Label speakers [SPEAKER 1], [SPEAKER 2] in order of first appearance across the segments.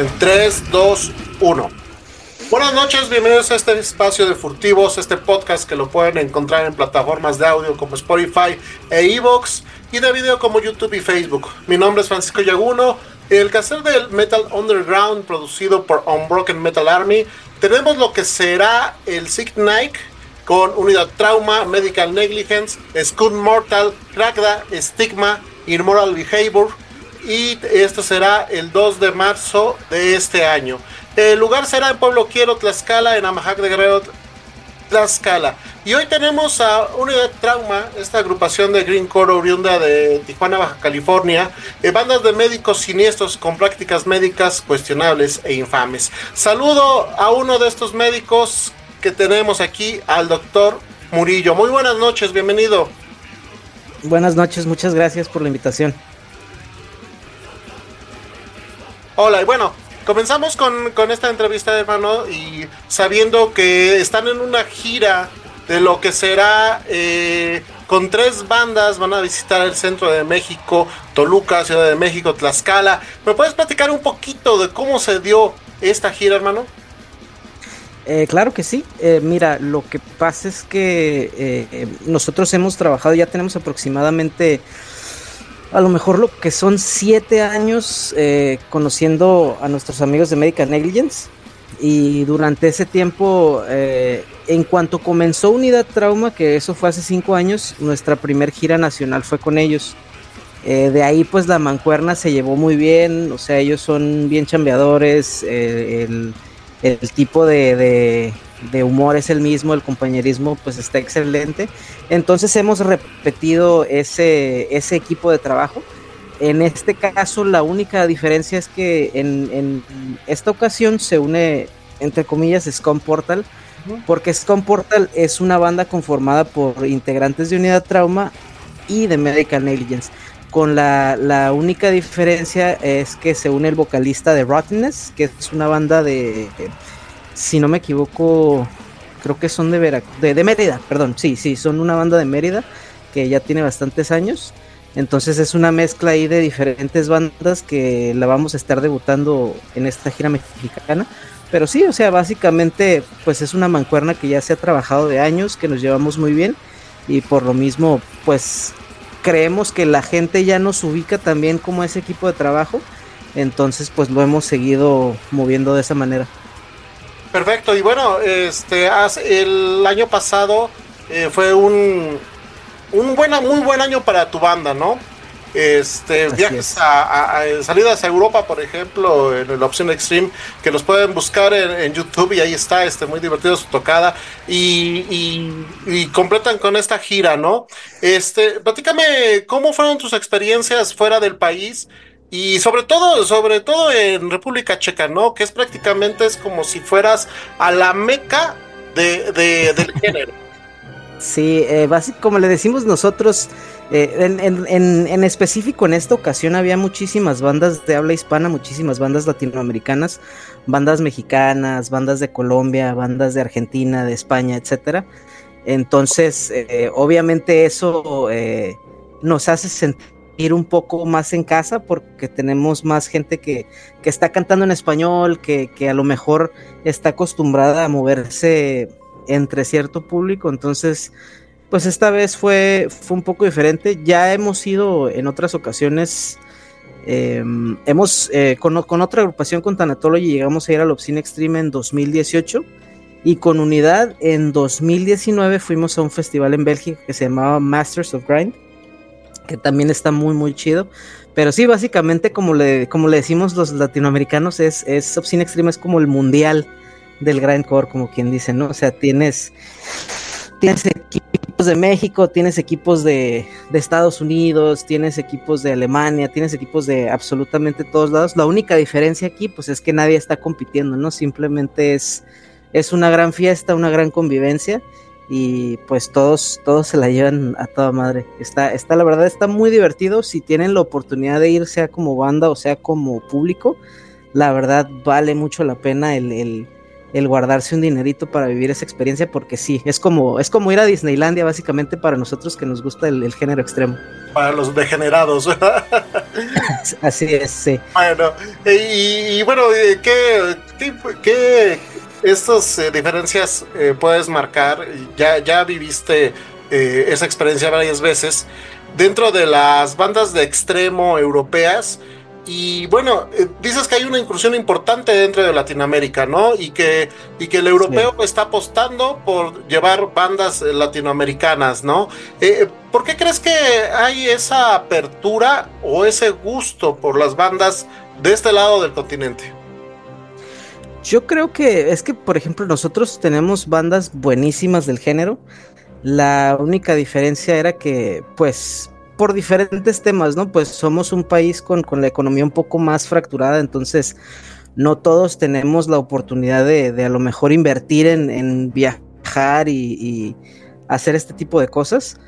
[SPEAKER 1] En 3, 2, 1. Buenas noches, bienvenidos a este espacio de furtivos, este podcast que lo pueden encontrar en plataformas de audio como Spotify e Evox y de video como YouTube y Facebook. Mi nombre es Francisco Yaguno, el caser del Metal Underground producido por Unbroken Metal Army. Tenemos lo que será el Sick Night con Unidad Trauma, Medical Negligence, Scud Mortal, Kragda, Stigma, Immoral Behavior y esto será el 2 de marzo de este año. El lugar será en Pueblo Quiero, Tlaxcala, en Amajac de Guerrero, Tlaxcala. Y hoy tenemos a Unidad Trauma, esta agrupación de Green Core oriunda de Tijuana, Baja California, eh, bandas de médicos siniestros con prácticas médicas cuestionables e infames. Saludo a uno de estos médicos que tenemos aquí, al doctor Murillo. Muy buenas noches, bienvenido.
[SPEAKER 2] Buenas noches, muchas gracias por la invitación.
[SPEAKER 1] Hola, y bueno, comenzamos con, con, esta entrevista, hermano, y sabiendo que están en una gira de lo que será eh, con tres bandas, van a visitar el centro de México, Toluca, Ciudad de México, Tlaxcala. ¿Me puedes platicar un poquito de cómo se dio esta gira, hermano?
[SPEAKER 2] Eh, claro que sí. Eh, mira, lo que pasa es que eh, nosotros hemos trabajado, ya tenemos aproximadamente a lo mejor lo que son siete años eh, conociendo a nuestros amigos de Medical Negligence. Y durante ese tiempo, eh, en cuanto comenzó Unidad Trauma, que eso fue hace cinco años, nuestra primer gira nacional fue con ellos. Eh, de ahí pues la mancuerna se llevó muy bien, o sea, ellos son bien chambeadores, el, tipo de, de humor es el mismo, el compañerismo pues está excelente. Entonces hemos repetido ese, ese equipo de trabajo. En este caso la única diferencia es que en, en esta ocasión se une entre comillas Scum Portal, porque Scum Portal es una banda conformada por integrantes de Unidad Trauma y de Medical Negligence. Con la, la única diferencia es que se une el vocalista de Rottenness, que es una banda de si no me equivoco, creo que son de, Vera, de, de, Mérida, perdón, sí, sí, son una banda de Mérida que ya tiene bastantes años. Entonces es una mezcla ahí de diferentes bandas que la vamos a estar debutando en esta gira mexicana. Pero sí, o sea, básicamente pues es una mancuerna que ya se ha trabajado de años, que nos llevamos muy bien y por lo mismo pues creemos que la gente ya nos ubica también como ese equipo de trabajo. Entonces pues lo hemos seguido moviendo de esa manera.
[SPEAKER 1] Perfecto, y bueno, este el año pasado eh, fue un, un buena, muy buen año para tu banda, ¿no? Este, Así viajes a, a, salidas a Europa, por ejemplo, en la opción Extreme, que los pueden buscar en, en YouTube y ahí está, este, muy divertido su tocada y, y, y, completan con esta gira, ¿no? Este, platícame, ¿cómo fueron tus experiencias fuera del país? Y sobre todo, sobre todo en República Checa, ¿no? Que es prácticamente es como si fueras a la meca de, de del género.
[SPEAKER 2] Sí, eh, como le decimos nosotros, eh, en, en, en, específico en esta ocasión había muchísimas bandas de habla hispana, muchísimas bandas latinoamericanas, bandas mexicanas, bandas de Colombia, bandas de Argentina, de España, etcétera. Entonces, eh, obviamente eso eh, nos hace sentir ir un poco más en casa porque tenemos más gente que, que está cantando en español, que, que, a lo mejor está acostumbrada a moverse entre cierto público, entonces pues esta vez fue, fue un poco diferente, ya hemos ido en otras ocasiones, eh, hemos eh, con, con, otra agrupación con Tanatology llegamos a ir al Obscene Extreme en 2018 y con Unidad en 2019 fuimos a un festival en Bélgica que se llamaba Masters of Grind que también está muy, muy chido. Pero sí, básicamente, como le, como le decimos los latinoamericanos, es, es Obscene Extreme, es como el mundial del grindcore, como quien dice, ¿no? O sea, tienes, tienes equipos de México, tienes equipos de, de, Estados Unidos, tienes equipos de Alemania, tienes equipos de absolutamente todos lados. La única diferencia aquí, pues es que nadie está compitiendo, ¿no? Simplemente es, es una gran fiesta, una gran convivencia y pues todos, todos se la llevan a toda madre. Está, está, la verdad, está muy divertido. Si tienen la oportunidad de ir, sea como banda o sea como público, la verdad vale mucho la pena el, el, guardarse un dinerito para vivir esa experiencia, porque sí, es como, es como ir a Disneylandia, básicamente, para nosotros que nos gusta el, género extremo.
[SPEAKER 1] Para los degenerados.
[SPEAKER 2] Así es, sí.
[SPEAKER 1] Bueno, y, bueno, ¿qué, qué, qué estas eh, diferencias eh, puedes marcar, ya, ya viviste eh, esa experiencia varias veces, dentro de las bandas de extremo europeas. Y bueno, dices que hay una incursión importante dentro de Latinoamérica, ¿no? Y que, y que el europeo está apostando por llevar bandas latinoamericanas, ¿no? ¿Por qué crees que hay esa apertura o ese gusto por las bandas de este lado del continente?
[SPEAKER 2] Yo creo que es que, por ejemplo, nosotros tenemos bandas buenísimas del género. La única diferencia era que, pues, por diferentes temas, ¿no? Pues somos un país con, la economía un poco más fracturada, entonces no todos tenemos la oportunidad de, a lo mejor invertir en, viajar y, y, hacer este tipo de cosas.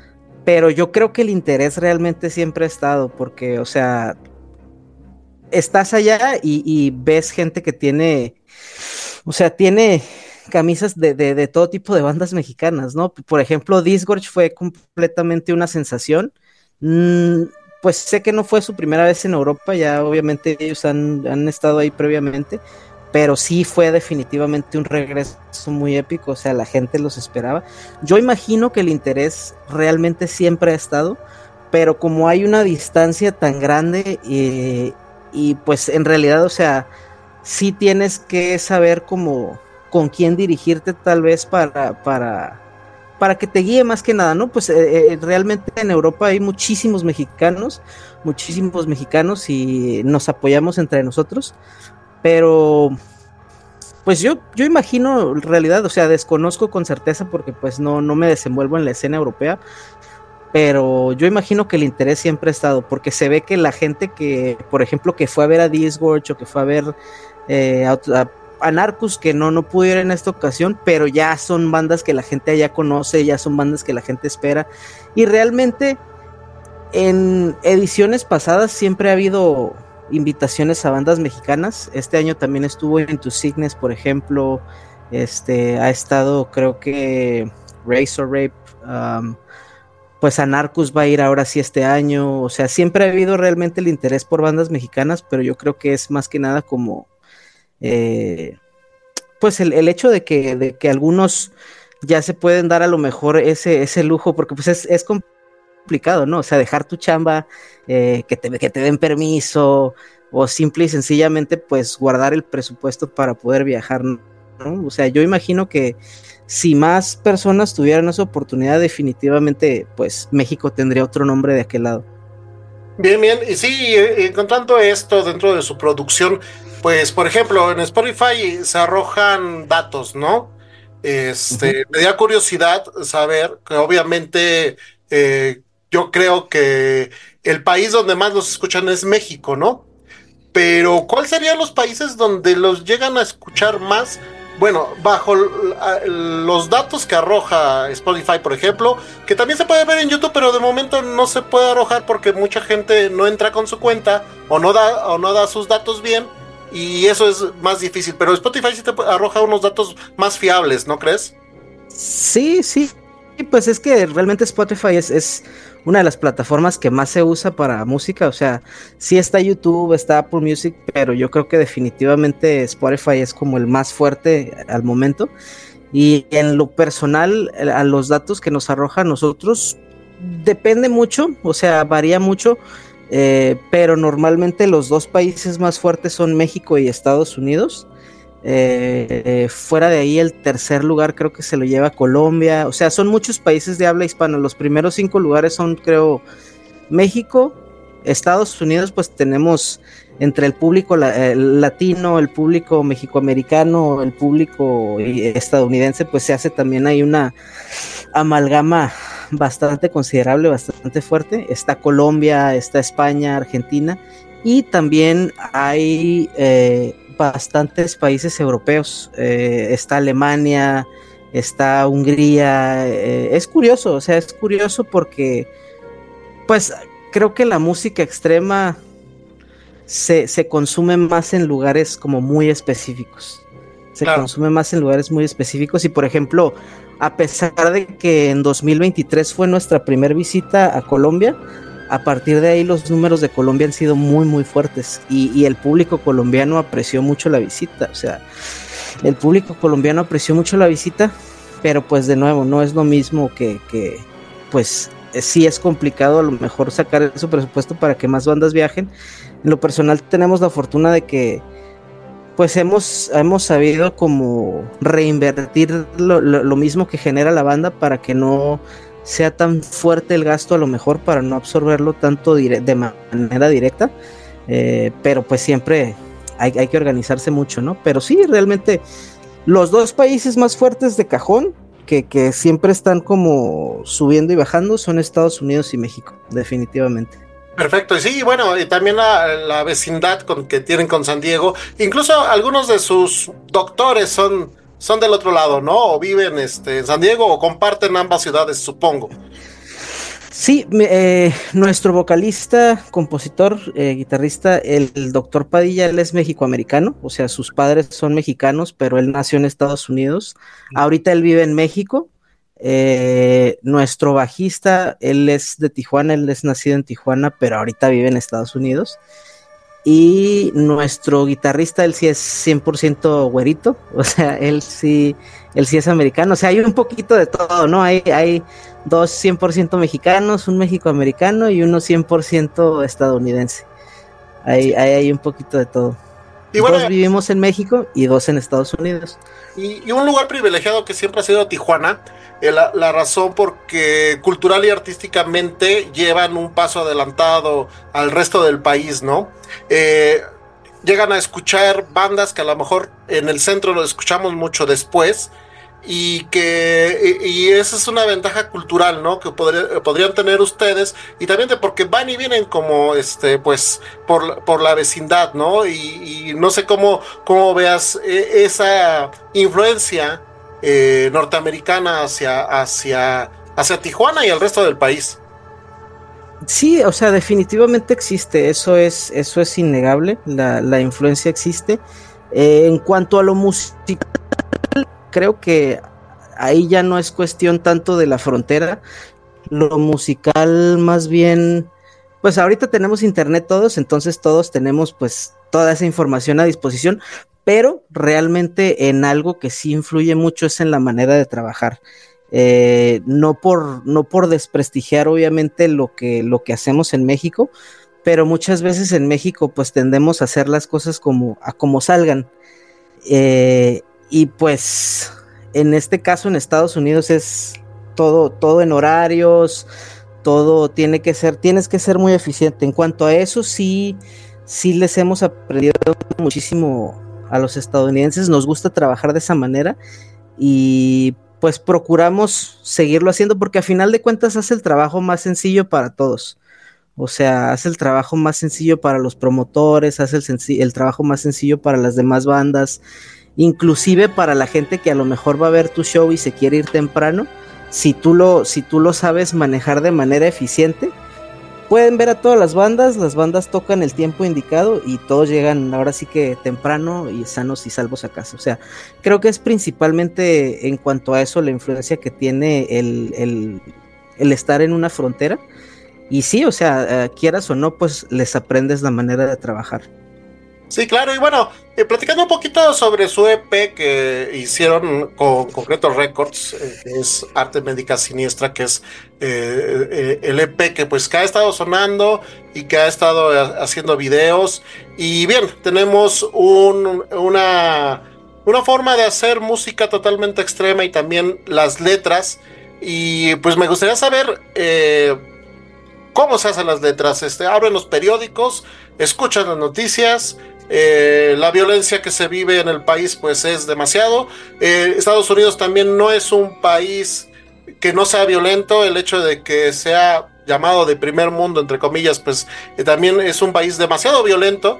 [SPEAKER 2] Pero yo creo que el interés realmente siempre ha estado, porque, o sea, estás allá y, ves gente que tiene, o sea, tiene camisas de, todo tipo de bandas mexicanas, ¿no? Por ejemplo, Disgorge fue completamente una sensación. Mm, pues sé que no fue su primera vez en Europa, ya obviamente ellos han, han, estado ahí previamente, pero sí fue definitivamente un regreso muy épico, o sea, la gente los esperaba. Yo imagino que el interés realmente siempre ha estado, pero como hay una distancia tan grande eh, y pues en realidad, o sea, sí tienes que saber cómo con quién dirigirte tal vez para, para, para que te guíe más que nada, ¿no? Pues eh, eh, realmente en Europa hay muchísimos mexicanos, muchísimos mexicanos y nos apoyamos entre nosotros, pero pues yo, yo imagino realidad, o sea, desconozco con certeza porque pues no, no me desenvuelvo en la escena europea, pero yo imagino que el interés siempre ha estado, porque se ve que la gente que, por ejemplo, que fue a ver a Disgorge o que fue a ver eh, a, Narcus, que no, no pudo ir en esta ocasión, pero ya son bandas que la gente allá conoce, ya son bandas que la gente espera. Y realmente en ediciones pasadas siempre ha habido invitaciones a bandas mexicanas. Este año también estuvo en Tu Signes, por ejemplo. Este ha estado, creo que Razor Rape. Um, pues Anarcus va a ir ahora sí este año, o sea, siempre ha habido realmente el interés por bandas mexicanas, pero yo creo que es más que nada como, eh, pues el, hecho de que, de que algunos ya se pueden dar a lo mejor ese, ese lujo, porque pues es, complicado, ¿no? O sea, dejar tu chamba, eh, que, te, que te den permiso, o simple y sencillamente pues guardar el presupuesto para poder viajar, ¿no? O sea, yo imagino que si más personas tuvieran esa oportunidad, definitivamente, pues México tendría otro nombre de aquel lado.
[SPEAKER 1] Bien, bien, y sí, eh, encontrando esto dentro de su producción, pues por ejemplo, en Spotify se arrojan datos, ¿no? Este, me da curiosidad saber que obviamente eh, yo creo que el país donde más los escuchan es México, ¿no? Pero ¿cuáles serían los países donde los llegan a escuchar más bueno, bajo los datos que arroja Spotify, por ejemplo, que también se puede ver en YouTube, pero de momento no se puede arrojar porque mucha gente no entra con su cuenta o no da, o no da sus datos bien. Y eso es más difícil. Pero Spotify sí te arroja unos datos más fiables, ¿no crees?
[SPEAKER 2] Sí, sí. Pues es que realmente Spotify es, es una de las plataformas que más se usa para música. O sea, sí está YouTube, está Apple Music, pero yo creo que definitivamente Spotify es como el más fuerte al momento. Y en lo personal, a los datos que nos arroja nosotros, depende mucho, o sea, varía mucho. Eh, pero normalmente los dos países más fuertes son México y Estados Unidos. Eh, fuera de ahí, el tercer lugar creo que se lo lleva Colombia. O sea, son muchos países de habla hispana. Los primeros cinco lugares son, creo, México, Estados Unidos pues tenemos entre el público latino, el público mexicoamericano, el público estadounidense, pues se hace también hay una amalgama bastante considerable, bastante fuerte. Está Colombia, está España, Argentina y también hay eh, bastantes países europeos. Eh, está Alemania, está Hungría. Eh, es curioso, o sea, es curioso porque, pues, creo que la música extrema se, consume más en lugares como muy específicos. Se consume más en lugares muy específicos y, por ejemplo, a pesar de que en 2023 fue nuestra primera visita a Colombia, a partir de ahí los números de Colombia han sido muy muy fuertes y, el público colombiano apreció mucho la visita, o sea, el público colombiano apreció mucho la visita, pero pues de nuevo no es lo mismo que, que pues sí es complicado a lo mejor sacar su presupuesto para que más bandas viajen. En lo personal tenemos la fortuna de que pues hemos, hemos sabido como reinvertir lo, lo, mismo que genera la banda para que no sea tan fuerte el gasto a lo mejor para no absorberlo tanto de manera directa. Eh, pero pues siempre hay, hay, que organizarse mucho, ¿no? Pero sí, realmente los dos países más fuertes de cajón, que, que siempre están como subiendo y bajando, son Estados Unidos y México, definitivamente.
[SPEAKER 1] Perfecto, y sí, bueno, y también la, vecindad con, que tienen con San Diego, incluso algunos de sus doctores son, son del otro lado, ¿no? O viven este, en San Diego o comparten ambas ciudades, supongo.
[SPEAKER 2] Sí, eh, nuestro vocalista, compositor, eh, guitarrista, el, el, doctor Padilla, él es mexicoamericano, o sea, sus padres son mexicanos, pero él nació en Estados Unidos. Ahorita él vive en México, eh, nuestro bajista, él es de Tijuana, él es nacido en Tijuana, pero ahorita vive en Estados Unidos. Y nuestro guitarrista, él sí es 100% güerito, o sea, él sí, él sí es americano, o sea, hay un poquito de todo, ¿no? Hay, hay dos 100% mexicanos, un mexicoamericano y uno 100% estadounidense. Hay, hay un poquito de todo. Y dos vivimos en México y dos en Estados Unidos.
[SPEAKER 1] Y, un lugar privilegiado que siempre ha sido Tijuana, eh, la, razón porque cultural y artísticamente llevan un paso adelantado al resto del país, ¿no? Eh, llegan a escuchar bandas que a lo mejor en el centro lo escuchamos mucho después, y que y, esa es una ventaja cultural no que podrían tener ustedes y también de porque van y vienen como este pues por, por la vecindad no y, no sé cómo cómo veas e, esa influencia eh, norteamericana hacia hacia hacia Tijuana y el resto del país.
[SPEAKER 2] Sí, o sea, definitivamente existe, eso es, eso es innegable, la, la influencia existe. Eh, en cuanto a lo musical, creo que ahí ya no es cuestión tanto de la frontera, lo musical más bien, pues ahorita tenemos internet todos, entonces todos tenemos pues toda esa información a disposición, pero realmente en algo que sí influye mucho es en la manera de trabajar. Eh, no, por, no por desprestigiar obviamente lo que, lo que hacemos en México, pero muchas veces en México pues tendemos a hacer las cosas como a como salgan. Eh, y pues en este caso en Estados Unidos es todo, todo en horarios, todo tiene que ser, tienes que ser muy eficiente. En cuanto a eso, sí, sí les hemos aprendido muchísimo a los estadounidenses, nos gusta trabajar de esa manera y pues procuramos seguirlo haciendo porque a final de cuentas hace el trabajo más sencillo para todos. O sea, hace el trabajo más sencillo para los promotores, hace el, el trabajo más sencillo para las demás bandas inclusive para la gente que a lo mejor va a ver tu show y se quiere ir temprano, si tú lo, si tú lo sabes manejar de manera eficiente, pueden ver a todas las bandas, las bandas tocan el tiempo indicado y todos llegan ahora sí que temprano y sanos y salvos a casa. O sea, creo que es principalmente en cuanto a eso la influencia que tiene el, el, estar en una frontera. Y sí, o sea, eh, quieras o no, pues les aprendes la manera de trabajar.
[SPEAKER 1] Sí, claro, y bueno, eh, platicando un poquito sobre su EP que hicieron con Concreto Records, eh, es Arte Médica Siniestra, que es eh, el EP que pues que ha estado sonando y que ha estado haciendo videos. Y bien, tenemos un, una, una forma de hacer música totalmente extrema y también las letras. Y pues me gustaría saber cómo se hacen las letras. Este, abren los periódicos, escuchan las noticias. Eh, la violencia que se vive en el país pues es demasiado. Eh, Estados Unidos también no es un país que no sea violento. El hecho de que sea llamado de primer mundo, entre comillas, pues eh, también es un país demasiado violento.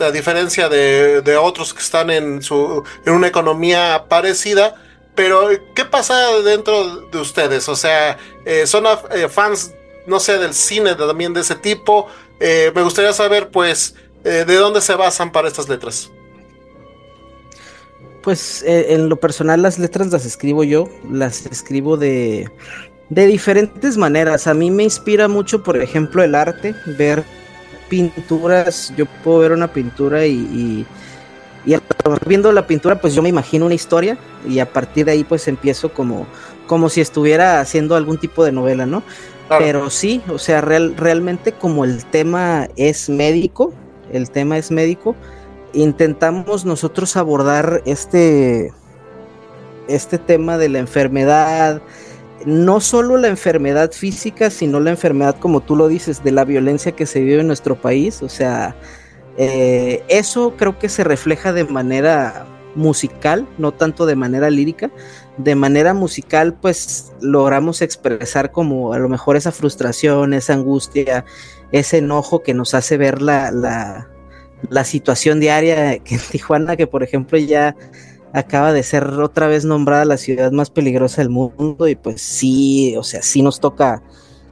[SPEAKER 1] A diferencia de, de, otros que están en, su, en una economía parecida. Pero, ¿qué pasa dentro de ustedes? O sea, ¿son fans no sé, del cine también de ese tipo. Me gustaría saber, pues, eh, de dónde se basan para estas letras.
[SPEAKER 2] Pues eh, en lo personal las letras las escribo yo, las escribo de, de diferentes maneras. A mí me inspira mucho, por ejemplo, el arte, ver pinturas. Yo puedo ver una pintura y, y, y viendo la pintura, pues yo me imagino una historia y a partir de ahí pues empiezo como, como si estuviera haciendo algún tipo de novela, ¿no? Pero sí, o sea, real, realmente como el tema es médico, el tema es médico, intentamos nosotros abordar este, este tema de la enfermedad, no solo la enfermedad física, sino la enfermedad, como tú lo dices, de la violencia que se vive en nuestro país. O sea, eh, eso creo que se refleja de manera musical, no tanto de manera lírica, de manera musical pues logramos expresar como a lo mejor esa frustración, esa angustia, ese enojo que nos hace ver la, la, situación diaria que en Tijuana, que por ejemplo ya acaba de ser otra vez nombrada la ciudad más peligrosa del mundo y pues sí, o sea, sí nos toca,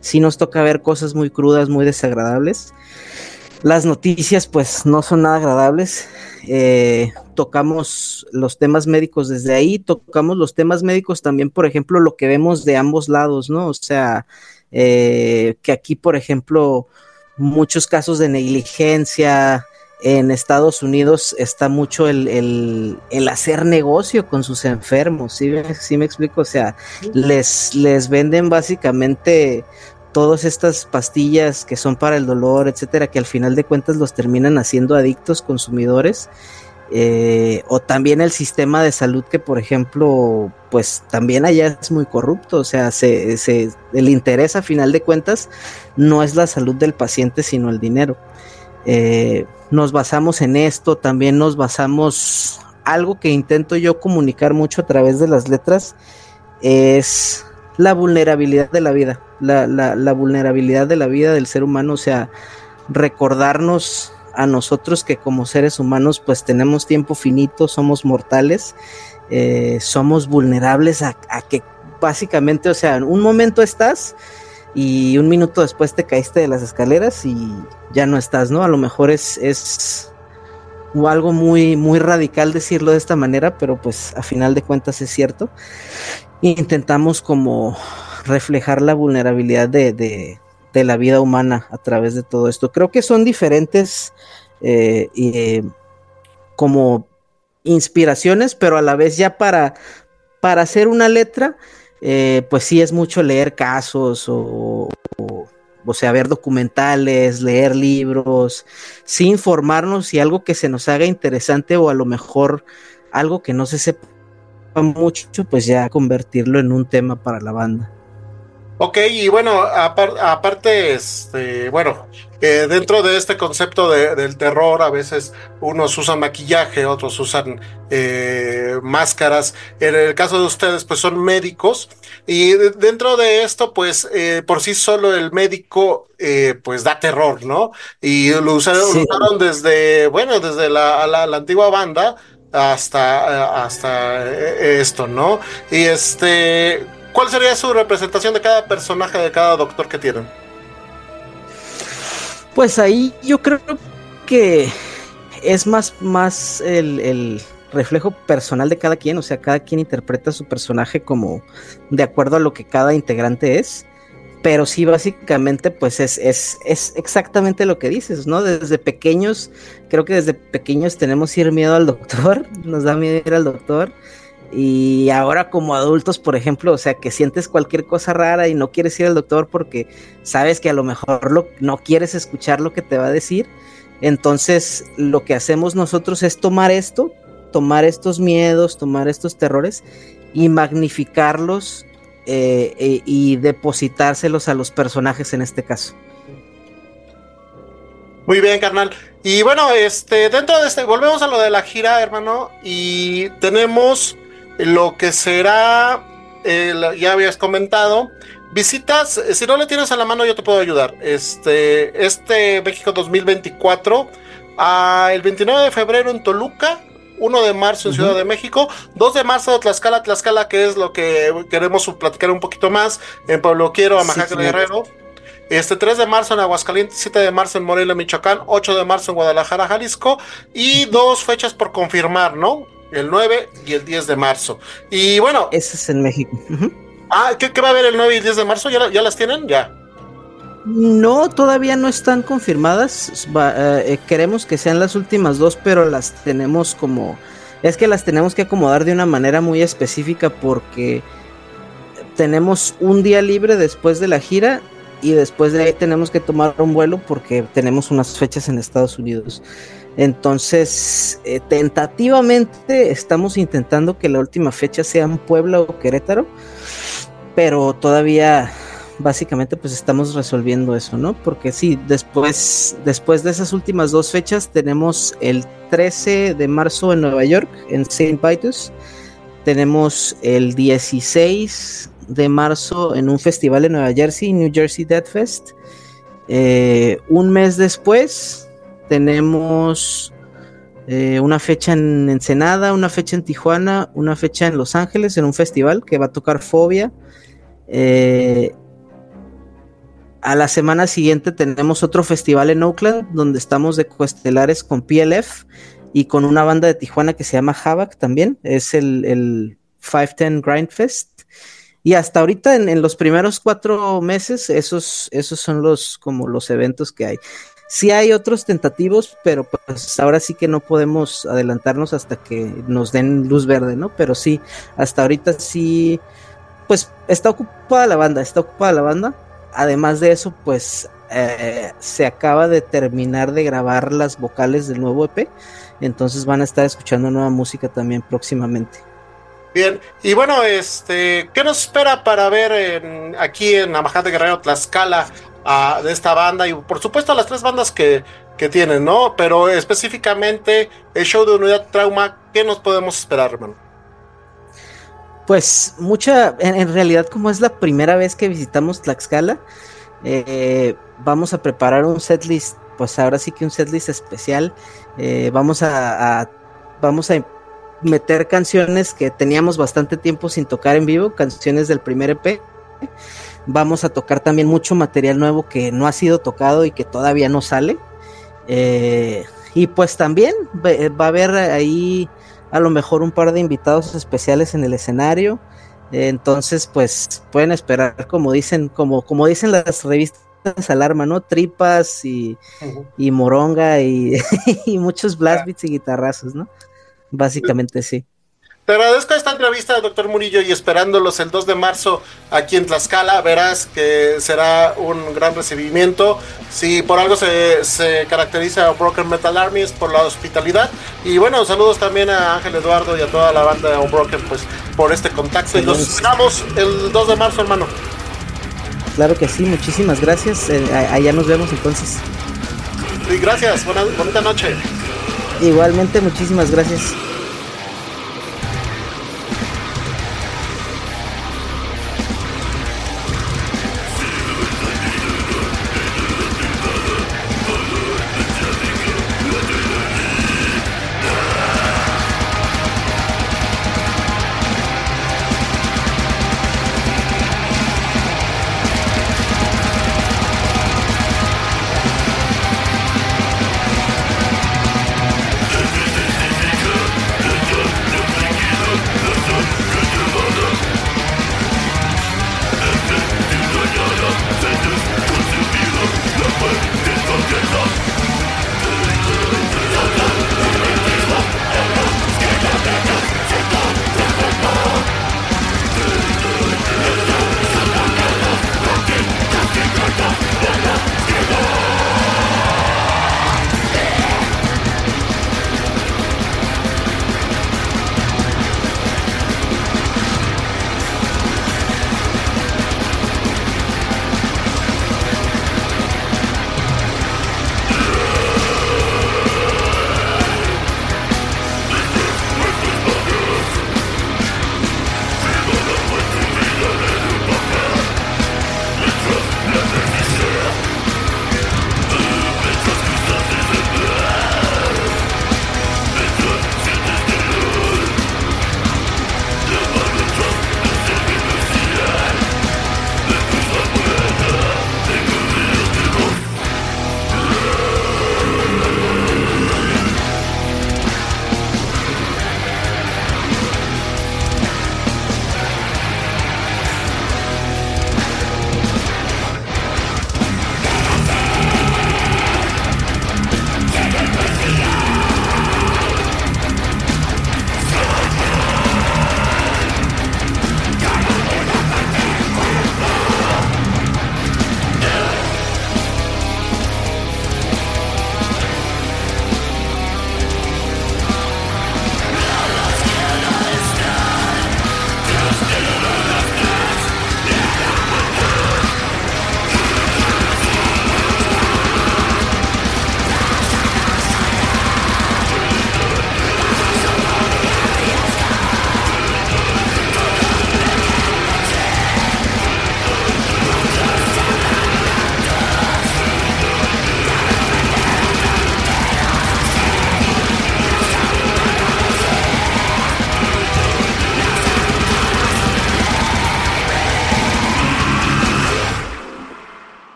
[SPEAKER 2] sí nos toca ver cosas muy crudas, muy desagradables. Las noticias pues no son nada agradables. Eh, tocamos los temas médicos desde ahí, tocamos los temas médicos también, por ejemplo, lo que vemos de ambos lados, ¿no? O sea, eh, que aquí, por ejemplo, muchos casos de negligencia, en Estados Unidos está mucho el, hacer negocio con sus enfermos, ¿sí, ¿sí me explico? O sea, les, les venden básicamente todas estas pastillas que son para el dolor, etcétera, que al final de cuentas los terminan haciendo adictos consumidores. Eh, o también el sistema de salud que, por ejemplo, pues también allá es muy corrupto. O sea, se, el interés a final de cuentas no es la salud del paciente, sino el dinero. Eh, nos basamos en esto, también nos basamos, algo que intento yo comunicar mucho a través de las letras, es la vulnerabilidad de la vida, la, la, vulnerabilidad de la vida del ser humano, o sea, recordarnos a nosotros que como seres humanos pues tenemos tiempo finito, somos mortales, eh, somos vulnerables a, que básicamente, o sea, un momento estás y un minuto después te caíste de las escaleras y ya no estás, ¿no? A lo mejor es, es algo muy, muy radical decirlo de esta manera, pero pues a final de cuentas es cierto intentamos como reflejar la vulnerabilidad de, la vida humana a través de todo esto. Creo que son diferentes eh, eh, como inspiraciones, pero a la vez ya para, para hacer una letra, eh, pues sí es mucho leer casos o, o, sea, ver documentales, leer libros, sí informarnos y algo que se nos haga interesante o a lo mejor algo que no se sepa mucho, pues ya convertirlo en un tema para la banda.
[SPEAKER 1] Ok, y bueno, aparte, este, bueno, eh, dentro de este concepto del terror, a veces unos usan maquillaje, otros usan eh, máscaras. En el caso de ustedes, pues son médicos. Y dentro de esto, pues eh, por sí solo el médico, pues da terror, ¿no? Y lo usaron, desde, bueno, desde la, la antigua banda hasta, hasta esto, ¿no? Y este, ¿cuál sería su representación de cada personaje, de cada doctor que tienen?
[SPEAKER 2] Pues ahí yo creo que es más, más el, el, reflejo personal de cada quien, o sea, cada quien interpreta su personaje como de acuerdo a lo que cada integrante es. Pero sí, básicamente, pues es, es, es exactamente lo que dices, ¿no? Desde pequeños, creo que desde pequeños tenemos ir miedo al doctor, nos da miedo ir al doctor. Y ahora como adultos, por ejemplo, o sea, que sientes cualquier cosa rara y no quieres ir al doctor porque sabes que a lo mejor lo, no quieres escuchar lo que te va a decir. Entonces, lo que hacemos nosotros es tomar esto, tomar estos miedos, tomar estos terrores y magnificarlos eh, y depositárselos a los personajes en este caso.
[SPEAKER 1] Muy bien, carnal. Y bueno, este, dentro de este, volvemos a lo de la gira, hermano, y tenemos lo que será, ya habías comentado, visitas, eh, si no le tienes a la mano yo te puedo ayudar. Este, este México 2024, el 29 de febrero en Toluca, 1 de marzo en Ciudad de México, 2 de marzo Tlaxcala, Tlaxcala, que es lo que queremos platicar un poquito más, en Pueblo Quiero, a sí, Guerrero. Este 3 de marzo en Aguascalientes, 7 de marzo en Morelia, Michoacán, 8 de marzo en Guadalajara, Jalisco y dos fechas por confirmar, ¿no? El 9 y el 10 de marzo. Y bueno.
[SPEAKER 2] Ese es en México.
[SPEAKER 1] Ah, ¿qué, va a haber el 9 y el 10 de marzo? ¿Ya, ya las tienen? Ya.
[SPEAKER 2] No, todavía no están confirmadas. Eh, queremos que sean las últimas dos, pero las tenemos como... Es que las tenemos que acomodar de una manera muy específica porque tenemos un día libre después de la gira y después de ahí tenemos que tomar un vuelo porque tenemos unas fechas en Estados Unidos. Entonces, eh, tentativamente estamos intentando que la última fecha sea en Puebla o Querétaro, pero todavía básicamente pues estamos resolviendo eso, ¿no? Porque sí, después, después de esas últimas dos fechas tenemos el 13 de marzo en Nueva York, en St. Vitus, tenemos el 16 de marzo en un festival en Nueva Jersey, New Jersey Dead Fest. Eh, un mes después tenemos eh, una fecha en Ensenada, una fecha en Tijuana, una fecha en Los Ángeles en un festival que va a tocar Fobia. Eh, a la semana siguiente tenemos otro festival en Oakland donde estamos de coestelares con PLF y con una banda de Tijuana que se llama Havoc también. Es el, el 510 Grind Fest. Y hasta ahorita en, los primeros cuatro meses, esos, esos son los como los eventos que hay. Sí hay otros tentativos, pero pues ahora sí que no podemos adelantarnos hasta que nos den luz verde, ¿no? Pero sí, hasta ahorita sí, pues está ocupada la banda, está ocupada la banda. Además de eso, pues eh, se acaba de terminar de grabar las vocales del nuevo EP, entonces van a estar escuchando nueva música también próximamente.
[SPEAKER 1] Bien, y bueno, este, ¿qué nos espera para ver aquí en Amajá de Guerrero Tlaxcala de esta banda? Y por supuesto las tres bandas que, que tienen, ¿no? Pero específicamente el show de Unidad Trauma, ¿qué nos podemos esperar, hermano?
[SPEAKER 2] Pues mucha, en, realidad como es la primera vez que visitamos Tlaxcala, eh, vamos a preparar un setlist, pues ahora sí que un setlist especial. Eh, vamos a, a vamos a meter canciones que teníamos bastante tiempo sin tocar en vivo, canciones del primer EP. Vamos a tocar también mucho material nuevo que no ha sido tocado y que todavía no sale. Eh, y pues también va a haber ahí a lo mejor un par de invitados especiales en el escenario. entonces, pues pueden esperar, como dicen, como, como dicen las revistas alarma, ¿no? Tripas y, y moronga y, y muchos blast beats y guitarrazos, ¿no? Básicamente sí.
[SPEAKER 1] Te agradezco esta entrevista, doctor Murillo, y esperándolos el 2 de marzo aquí en Tlaxcala, verás que será un gran recibimiento. Si por algo se, se caracteriza a Broken Metal Army es por la hospitalidad. Y bueno, saludos también a Ángel Eduardo y a toda la banda de Unbroken pues, por este contacto. y nos esperamos el 2 de marzo, hermano.
[SPEAKER 2] Claro que sí, muchísimas gracias. Eh, allá nos vemos entonces.
[SPEAKER 1] Sí, gracias. Buena, bonita noche.
[SPEAKER 2] Igualmente, muchísimas gracias.